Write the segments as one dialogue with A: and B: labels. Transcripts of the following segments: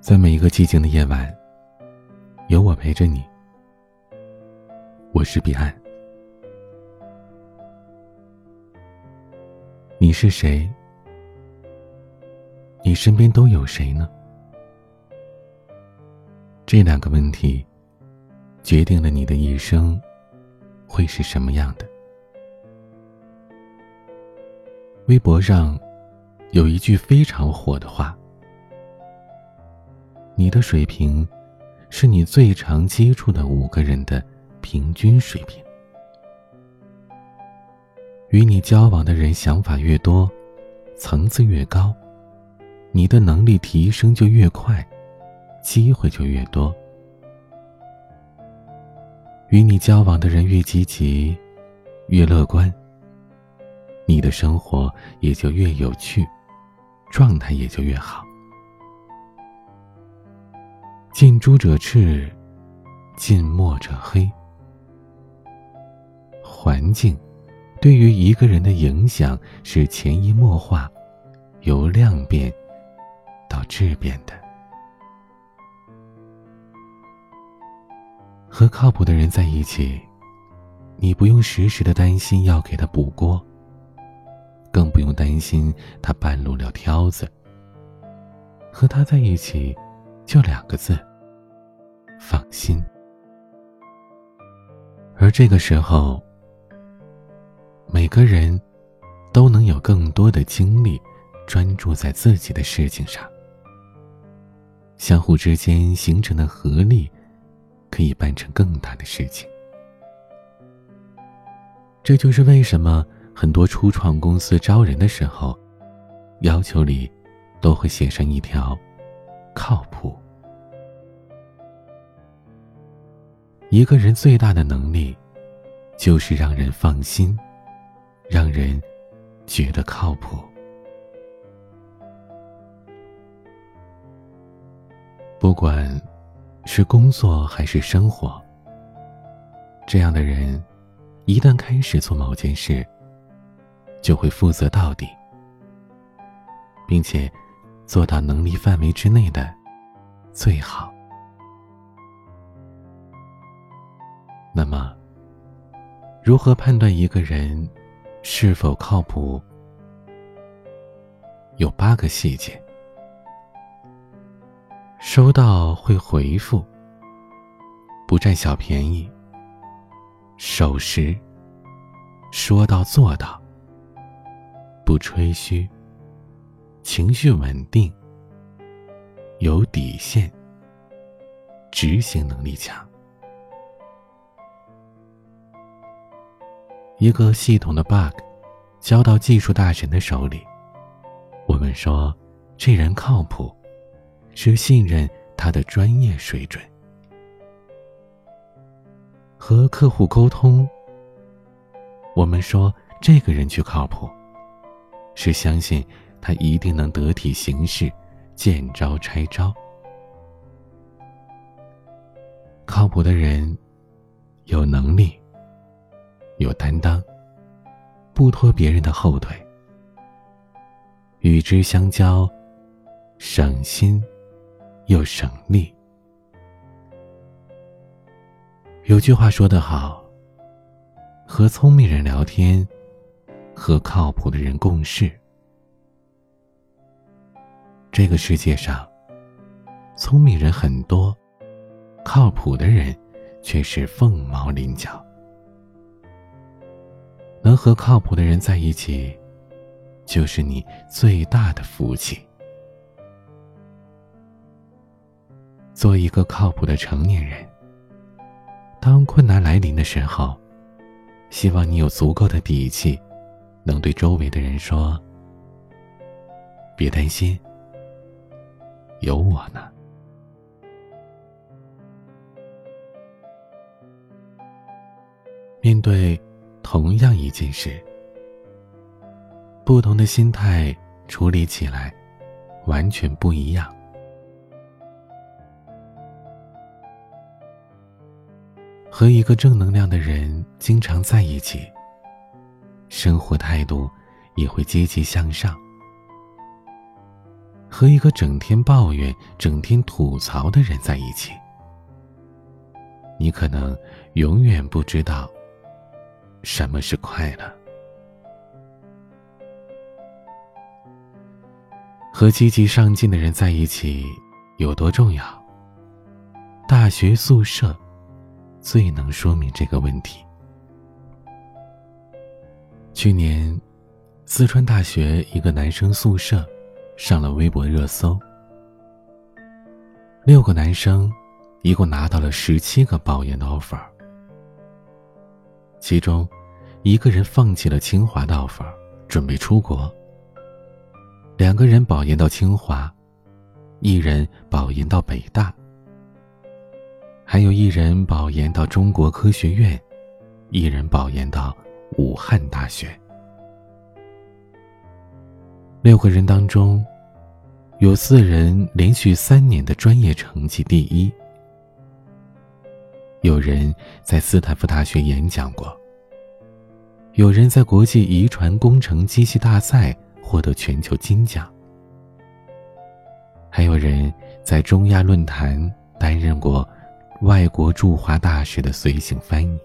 A: 在每一个寂静的夜晚，有我陪着你。我是彼岸。你是谁？你身边都有谁呢？这两个问题，决定了你的一生会是什么样的。微博上有一句非常火的话。你的水平，是你最常接触的五个人的平均水平。与你交往的人想法越多，层次越高，你的能力提升就越快，机会就越多。与你交往的人越积极，越乐观，你的生活也就越有趣，状态也就越好。近朱者赤，近墨者黑。环境对于一个人的影响是潜移默化，由量变到质变的。和靠谱的人在一起，你不用时时的担心要给他补锅，更不用担心他半路撂挑子。和他在一起，就两个字。放心，而这个时候，每个人都能有更多的精力专注在自己的事情上，相互之间形成的合力，可以办成更大的事情。这就是为什么很多初创公司招人的时候，要求里都会写上一条：靠谱。一个人最大的能力，就是让人放心，让人觉得靠谱。不管是工作还是生活，这样的人，一旦开始做某件事，就会负责到底，并且做到能力范围之内的最好。那么，如何判断一个人是否靠谱？有八个细节：收到会回复，不占小便宜，守时，说到做到，不吹嘘，情绪稳定，有底线，执行能力强。一个系统的 bug，交到技术大神的手里，我们说这人靠谱，是信任他的专业水准。和客户沟通，我们说这个人去靠谱，是相信他一定能得体行事，见招拆招。靠谱的人，有能力。有担当，不拖别人的后腿，与之相交，省心又省力。有句话说得好：和聪明人聊天，和靠谱的人共事。这个世界上，聪明人很多，靠谱的人却是凤毛麟角。能和靠谱的人在一起，就是你最大的福气。做一个靠谱的成年人。当困难来临的时候，希望你有足够的底气，能对周围的人说：“别担心，有我呢。”面对。同样一件事，不同的心态处理起来完全不一样。和一个正能量的人经常在一起，生活态度也会积极向上。和一个整天抱怨、整天吐槽的人在一起，你可能永远不知道什么是快乐。和积极上进的人在一起有多重要？大学宿舍最能说明这个问题。去年，四川大学一个男生宿舍上了微博热搜，六个男生一共拿到了十七个保研的 offer，其中一个人放弃了清华的 offer，准备出国。两个人保研到清华，一人保研到北大，还有一人保研到中国科学院，一人保研到武汉大学。六个人当中，有四人连续三年的专业成绩第一，有人在斯坦福大学演讲过，有人在国际遗传工程机器大赛。获得全球金奖，还有人在中亚论坛担任过外国驻华大使的随行翻译。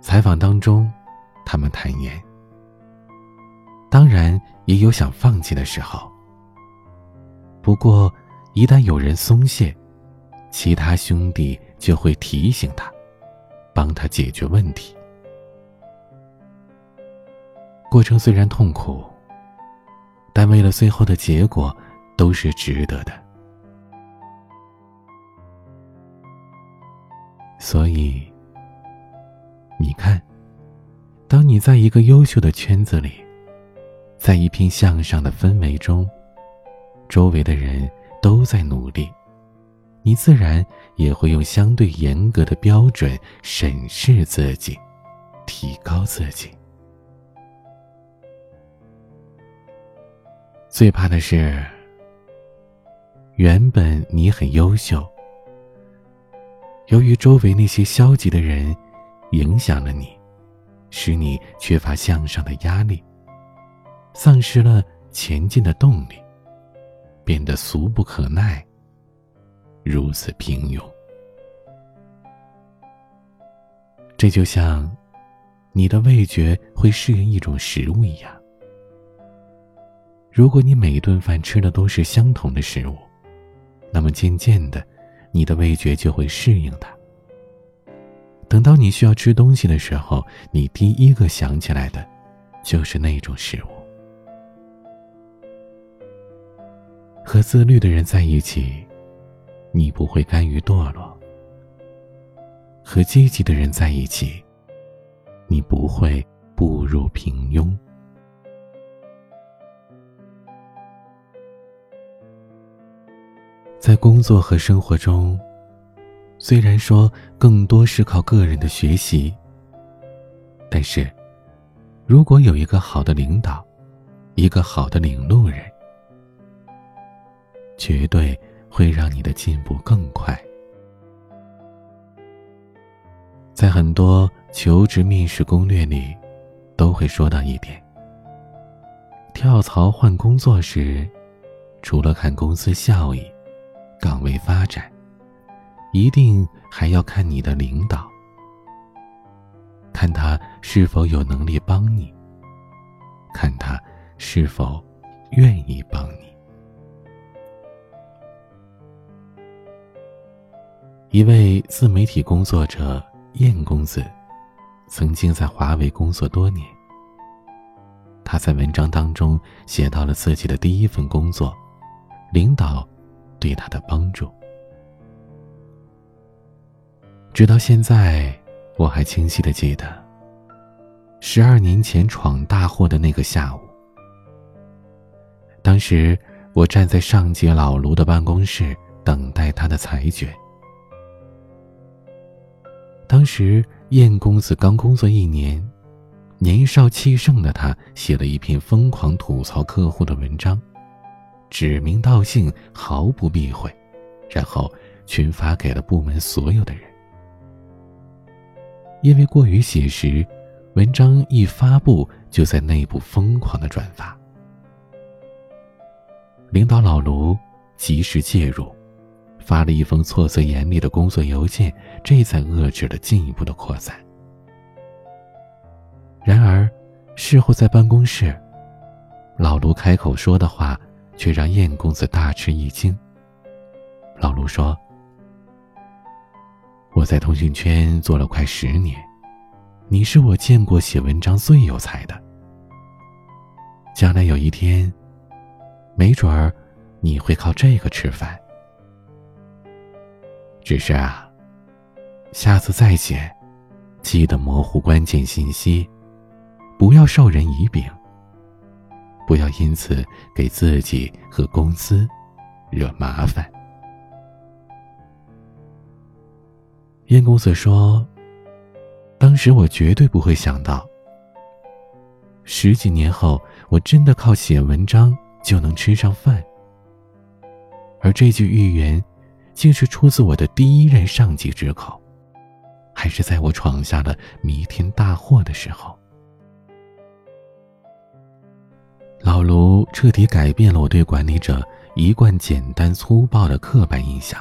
A: 采访当中，他们坦言，当然也有想放弃的时候。不过，一旦有人松懈，其他兄弟就会提醒他，帮他解决问题。过程虽然痛苦，但为了最后的结果，都是值得的。所以，你看，当你在一个优秀的圈子里，在一片向上的氛围中，周围的人都在努力，你自然也会用相对严格的标准审视自己，提高自己。最怕的是，原本你很优秀，由于周围那些消极的人影响了你，使你缺乏向上的压力，丧失了前进的动力，变得俗不可耐，如此平庸。这就像你的味觉会适应一种食物一样。如果你每一顿饭吃的都是相同的食物，那么渐渐的，你的味觉就会适应它。等到你需要吃东西的时候，你第一个想起来的，就是那种食物。和自律的人在一起，你不会甘于堕落；和积极的人在一起，你不会步入平庸。在工作和生活中，虽然说更多是靠个人的学习，但是，如果有一个好的领导，一个好的领路人，绝对会让你的进步更快。在很多求职面试攻略里，都会说到一点：跳槽换工作时，除了看公司效益。岗位发展，一定还要看你的领导，看他是否有能力帮你，看他是否愿意帮你。一位自媒体工作者燕公子，曾经在华为工作多年。他在文章当中写到了自己的第一份工作，领导。对他的帮助，直到现在，我还清晰的记得，十二年前闯大祸的那个下午。当时我站在上级老卢的办公室，等待他的裁决。当时燕公子刚工作一年，年少气盛的他写了一篇疯狂吐槽客户的文章。指名道姓，毫不避讳，然后群发给了部门所有的人。因为过于写实，文章一发布就在内部疯狂的转发，领导老卢及时介入，发了一封措辞严厉的工作邮件，这才遏制了进一步的扩散。然而，事后在办公室，老卢开口说的话，却让燕公子大吃一惊。老卢说：“我在通讯圈做了快十年，你是我见过写文章最有才的。将来有一天，没准儿你会靠这个吃饭。只是啊，下次再写，记得模糊关键信息，不要授人以柄，不要因此给自己和公司惹麻烦。”燕公子说：“当时我绝对不会想到，十几年后我真的靠写文章就能吃上饭。而这句预言，竟是出自我的第一任上级之口，还是在我闯下了弥天大祸的时候。”老卢彻底改变了我对管理者一贯简单粗暴的刻板印象。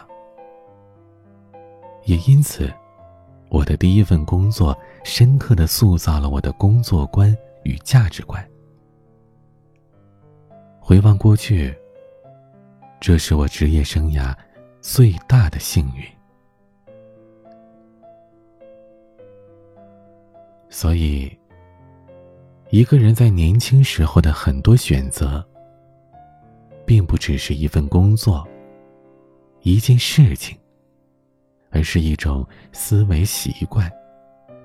A: 也因此，我的第一份工作深刻的塑造了我的工作观与价值观。回望过去，这是我职业生涯最大的幸运。所以，一个人在年轻时候的很多选择，并不只是一份工作，一件事情。而是一种思维习惯、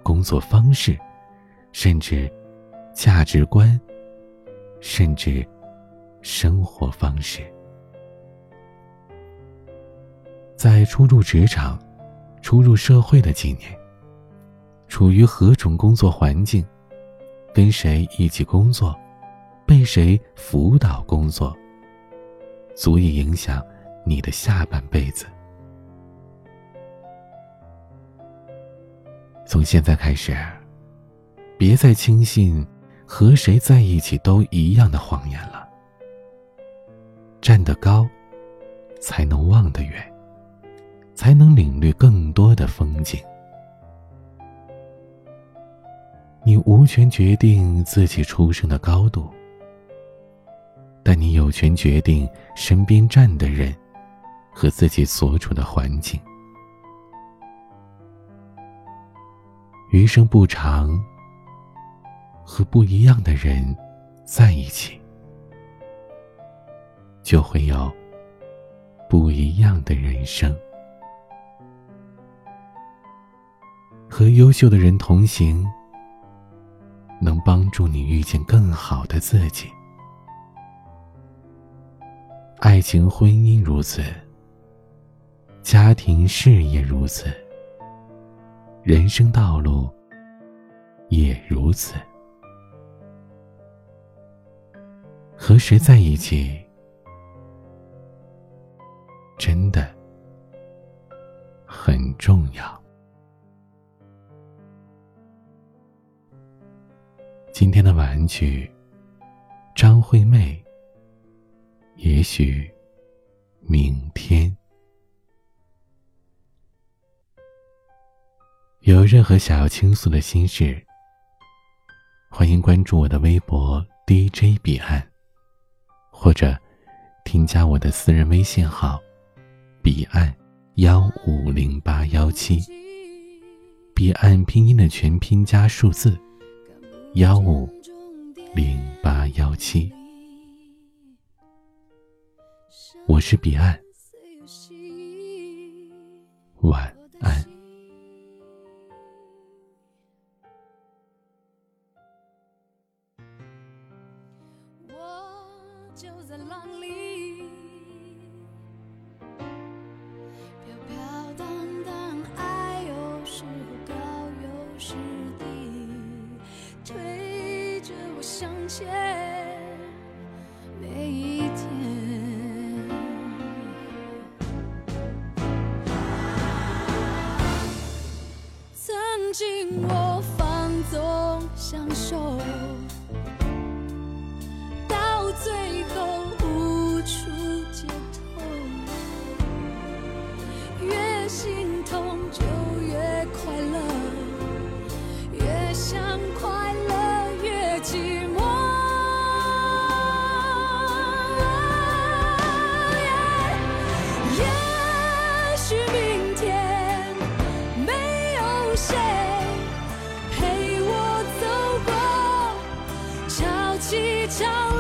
A: 工作方式，甚至价值观，甚至生活方式。在初入职场、初入社会的几年，处于何种工作环境，跟谁一起工作，被谁辅导工作，足以影响你的下半辈子。从现在开始，别再轻信和谁在一起都一样的谎言了。站得高，才能望得远，才能领略更多的风景。你无权决定自己出生的高度，但你有权决定身边站的人和自己所处的环境。余生不长，和不一样的人在一起，就会有不一样的人生。和优秀的人同行，能帮助你遇见更好的自己。爱情、婚姻如此，家庭、事业如此。人生道路也如此。和谁在一起，真的很重要。今天的晚安曲，张惠妹。也许，明天。有任何想要倾诉的心事，欢迎关注我的微博 DJ 彼岸，或者添加我的私人微信号彼岸幺五零八幺七，彼岸拼音的全拼加数字幺五零八幺七。我是彼岸，晚安。
B: 就在浪里，每一天。曾经我放纵享受照。